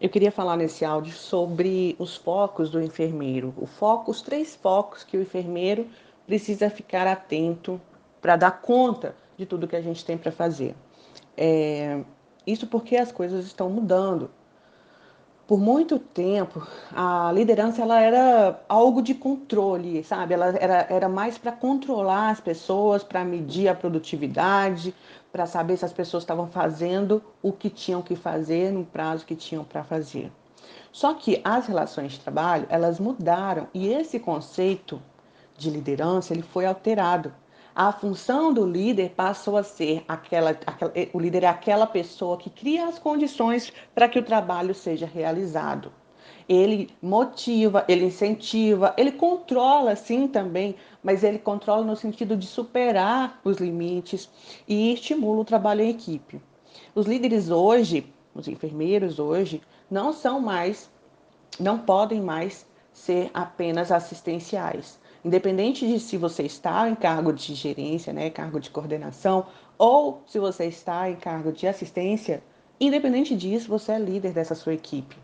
Eu queria falar nesse áudio sobre os focos do enfermeiro. O foco, os três focos que o enfermeiro precisa ficar atento para dar conta de tudo que a gente tem para fazer. É, isso porque as coisas estão mudando. Por muito tempo, a liderança ela era algo de controle, sabe? Ela era, era mais para controlar as pessoas, para medir a produtividade, para saber se as pessoas estavam fazendo o que tinham que fazer no prazo que tinham para fazer. Só que as relações de trabalho, elas mudaram e esse conceito de liderança, ele foi alterado. A função do líder passou a ser aquela, aquela o líder é aquela pessoa que cria as condições para que o trabalho seja realizado ele motiva, ele incentiva, ele controla sim também, mas ele controla no sentido de superar os limites e estimula o trabalho em equipe. Os líderes hoje, os enfermeiros hoje, não são mais, não podem mais ser apenas assistenciais. Independente de se você está em cargo de gerência, né, cargo de coordenação, ou se você está em cargo de assistência, independente disso, você é líder dessa sua equipe.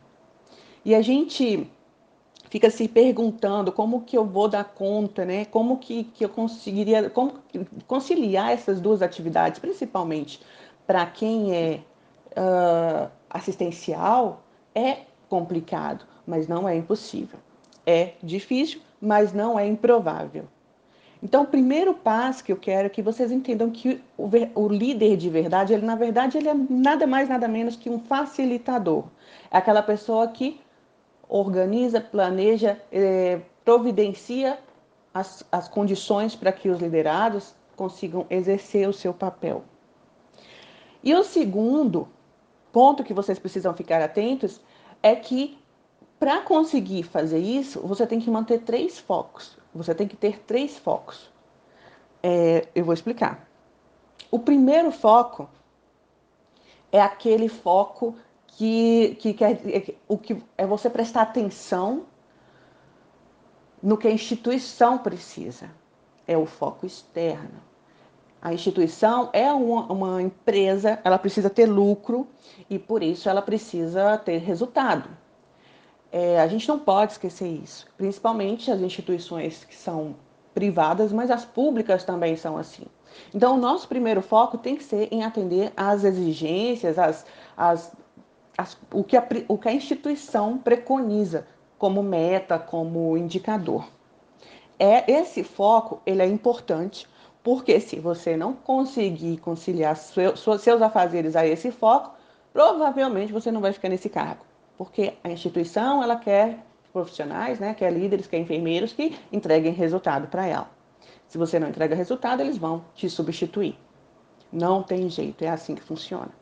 E a gente fica se perguntando como que eu vou dar conta, né? Como que, que eu conseguiria como conciliar essas duas atividades, principalmente para quem é uh, assistencial, é complicado, mas não é impossível. É difícil, mas não é improvável. Então, o primeiro passo que eu quero é que vocês entendam que o, o, líder de verdade, ele na verdade ele é nada mais nada menos que um facilitador. É aquela pessoa que organiza, planeja, eh, providencia as, as condições para que os liderados consigam exercer o seu papel. E o segundo ponto que vocês precisam ficar atentos é que para conseguir fazer isso, você tem que manter três focos. Você tem que ter três focos. É, eu vou explicar. O primeiro foco é aquele foco que, que, que é, o que é você prestar atenção no que a instituição precisa. É o foco externo. A instituição é uma, uma empresa, ela precisa ter lucro e por isso ela precisa ter resultado. É, a gente não pode esquecer isso, principalmente as instituições que são privadas, mas as públicas também são assim. Então, o nosso primeiro foco tem que ser em atender às exigências, às, às as, o, que a, o que a instituição preconiza como meta, como indicador. É esse foco ele é importante porque se você não conseguir conciliar seu, seus afazeres a esse foco, provavelmente você não vai ficar nesse cargo, porque a instituição ela quer profissionais, né, quer líderes, quer enfermeiros que entreguem resultado para ela. Se você não entrega resultado, eles vão te substituir. Não tem jeito, é assim que funciona.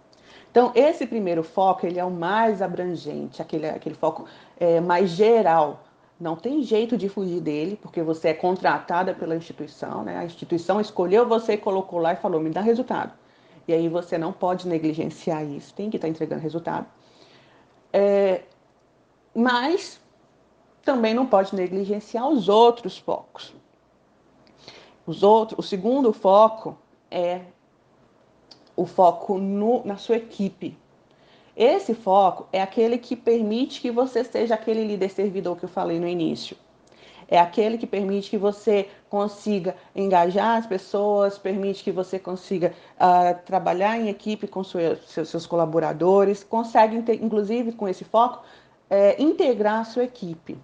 Então, esse primeiro foco, ele é o mais abrangente, aquele, aquele foco é, mais geral. Não tem jeito de fugir dele, porque você é contratada pela instituição, né? A instituição escolheu você, colocou lá e falou, me dá resultado. E aí você não pode negligenciar isso, tem que estar entregando resultado. É, mas também não pode negligenciar os outros focos. Os outros, o segundo foco é o foco no, na sua equipe. Esse foco é aquele que permite que você seja aquele líder servidor que eu falei no início. É aquele que permite que você consiga engajar as pessoas, permite que você consiga uh, trabalhar em equipe com seus, seus colaboradores, consegue, inclusive, com esse foco, é, integrar a sua equipe.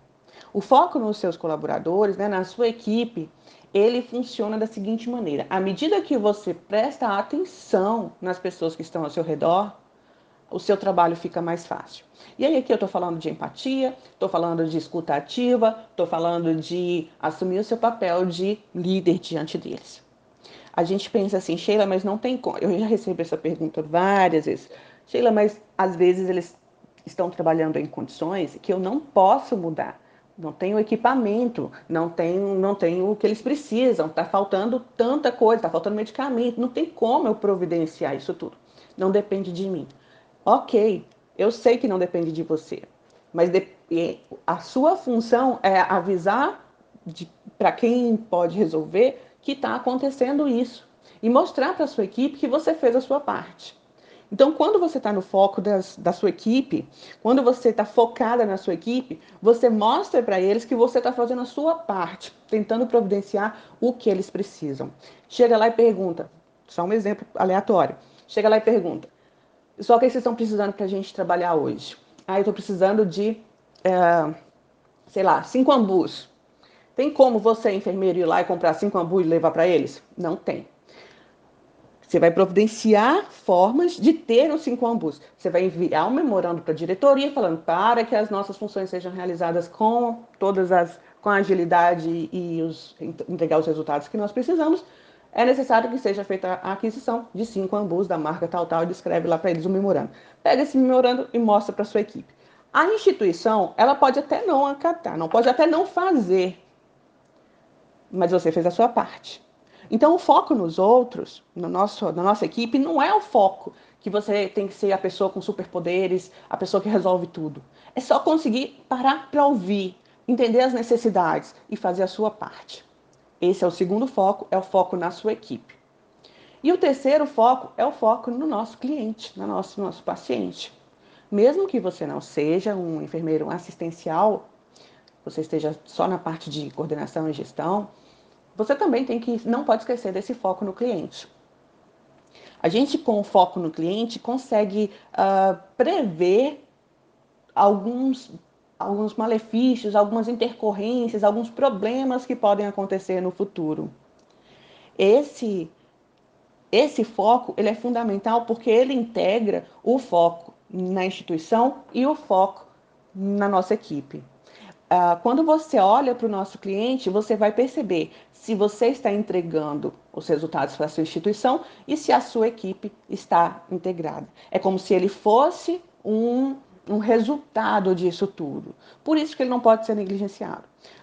O foco nos seus colaboradores, né, na sua equipe, ele funciona da seguinte maneira: à medida que você presta atenção nas pessoas que estão ao seu redor, o seu trabalho fica mais fácil. E aí aqui eu estou falando de empatia, estou falando de escuta ativa, estou falando de assumir o seu papel de líder diante deles. A gente pensa assim, Sheila, mas não tem como. Eu já recebi essa pergunta várias vezes. Sheila, mas às vezes eles estão trabalhando em condições que eu não posso mudar não tem o equipamento, não tem, não tem o que eles precisam, está faltando tanta coisa, está faltando medicamento, não tem como eu providenciar isso tudo. Não depende de mim. Ok, eu sei que não depende de você, mas de, a sua função é avisar para quem pode resolver que está acontecendo isso e mostrar para a sua equipe que você fez a sua parte. Então, quando você está no foco das, da sua equipe, quando você está focada na sua equipe, você mostra para eles que você está fazendo a sua parte, tentando providenciar o que eles precisam. Chega lá e pergunta, só um exemplo aleatório. Chega lá e pergunta, só que vocês estão precisando para a gente trabalhar hoje? Ah, eu estou precisando de, é, sei lá, cinco ambus. Tem como você, enfermeiro, ir lá e comprar cinco ambus e levar para eles? Não tem. Você vai providenciar formas de ter os cinco ambus. Você vai enviar um memorando para a diretoria falando para que as nossas funções sejam realizadas com todas as com agilidade e os, entregar os resultados que nós precisamos. É necessário que seja feita a aquisição de cinco ambus da marca tal tal e descreve lá para eles o memorando. Pega esse memorando e mostra para sua equipe. A instituição, ela pode até não acatar, não pode até não fazer, mas você fez a sua parte. Então, o foco nos outros, no nosso, na nossa equipe, não é o foco que você tem que ser a pessoa com superpoderes, a pessoa que resolve tudo. É só conseguir parar para ouvir, entender as necessidades e fazer a sua parte. Esse é o segundo foco, é o foco na sua equipe. E o terceiro foco é o foco no nosso cliente, no nosso, no nosso paciente. Mesmo que você não seja um enfermeiro assistencial, você esteja só na parte de coordenação e gestão, você também tem que não pode esquecer desse foco no cliente. A gente, com o foco no cliente, consegue uh, prever alguns, alguns malefícios, algumas intercorrências, alguns problemas que podem acontecer no futuro. Esse, esse foco ele é fundamental porque ele integra o foco na instituição e o foco na nossa equipe. Uh, quando você olha para o nosso cliente, você vai perceber se você está entregando os resultados para a sua instituição e se a sua equipe está integrada. É como se ele fosse um, um resultado disso tudo. Por isso que ele não pode ser negligenciado.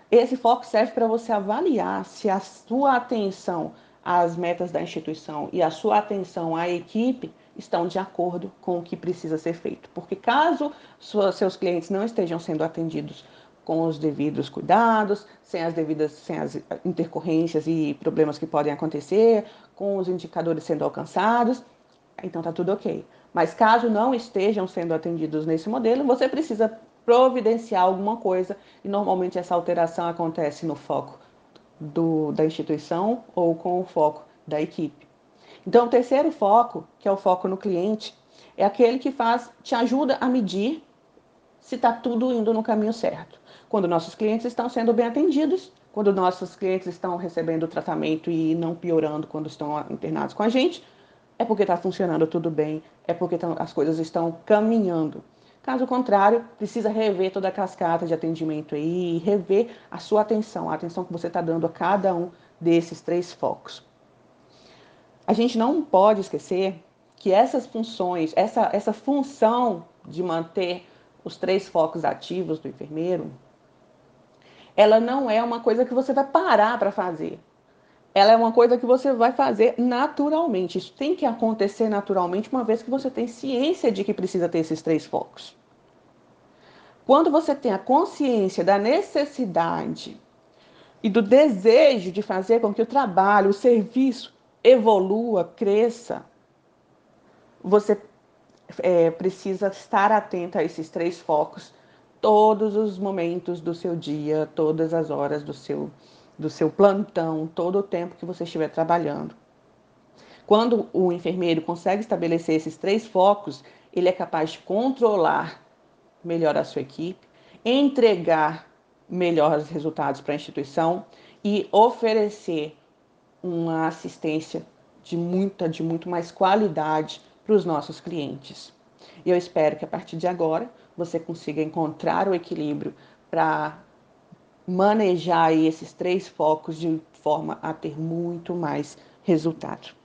Esse foco serve para você avaliar se a sua atenção às metas da instituição e a sua atenção à equipe estão de acordo com o que precisa ser feito. Porque caso seus clientes não estejam sendo atendidos com os devidos cuidados, sem as devidas, sem as intercorrências e problemas que podem acontecer, com os indicadores sendo alcançados, então está tudo ok. Mas caso não estejam sendo atendidos nesse modelo, você precisa providenciar alguma coisa e normalmente essa alteração acontece no foco do, da instituição ou com o foco da equipe. Então, o terceiro foco, que é o foco no cliente, é aquele que faz, te ajuda a medir se está tudo indo no caminho certo quando nossos clientes estão sendo bem atendidos, quando nossos clientes estão recebendo tratamento e não piorando quando estão internados com a gente, é porque está funcionando tudo bem, é porque as coisas estão caminhando. Caso contrário, precisa rever toda a cascata de atendimento aí, rever a sua atenção, a atenção que você está dando a cada um desses três focos. A gente não pode esquecer que essas funções, essa, essa função de manter os três focos ativos do enfermeiro, ela não é uma coisa que você vai parar para fazer. Ela é uma coisa que você vai fazer naturalmente. Isso tem que acontecer naturalmente, uma vez que você tem ciência de que precisa ter esses três focos. Quando você tem a consciência da necessidade e do desejo de fazer com que o trabalho, o serviço evolua, cresça, você é, precisa estar atento a esses três focos todos os momentos do seu dia, todas as horas do seu, do seu plantão, todo o tempo que você estiver trabalhando. Quando o enfermeiro consegue estabelecer esses três focos, ele é capaz de controlar melhor a sua equipe, entregar melhores resultados para a instituição e oferecer uma assistência de muita, de muito mais qualidade para os nossos clientes. E eu espero que a partir de agora você consiga encontrar o equilíbrio para manejar esses três focos de forma a ter muito mais resultado.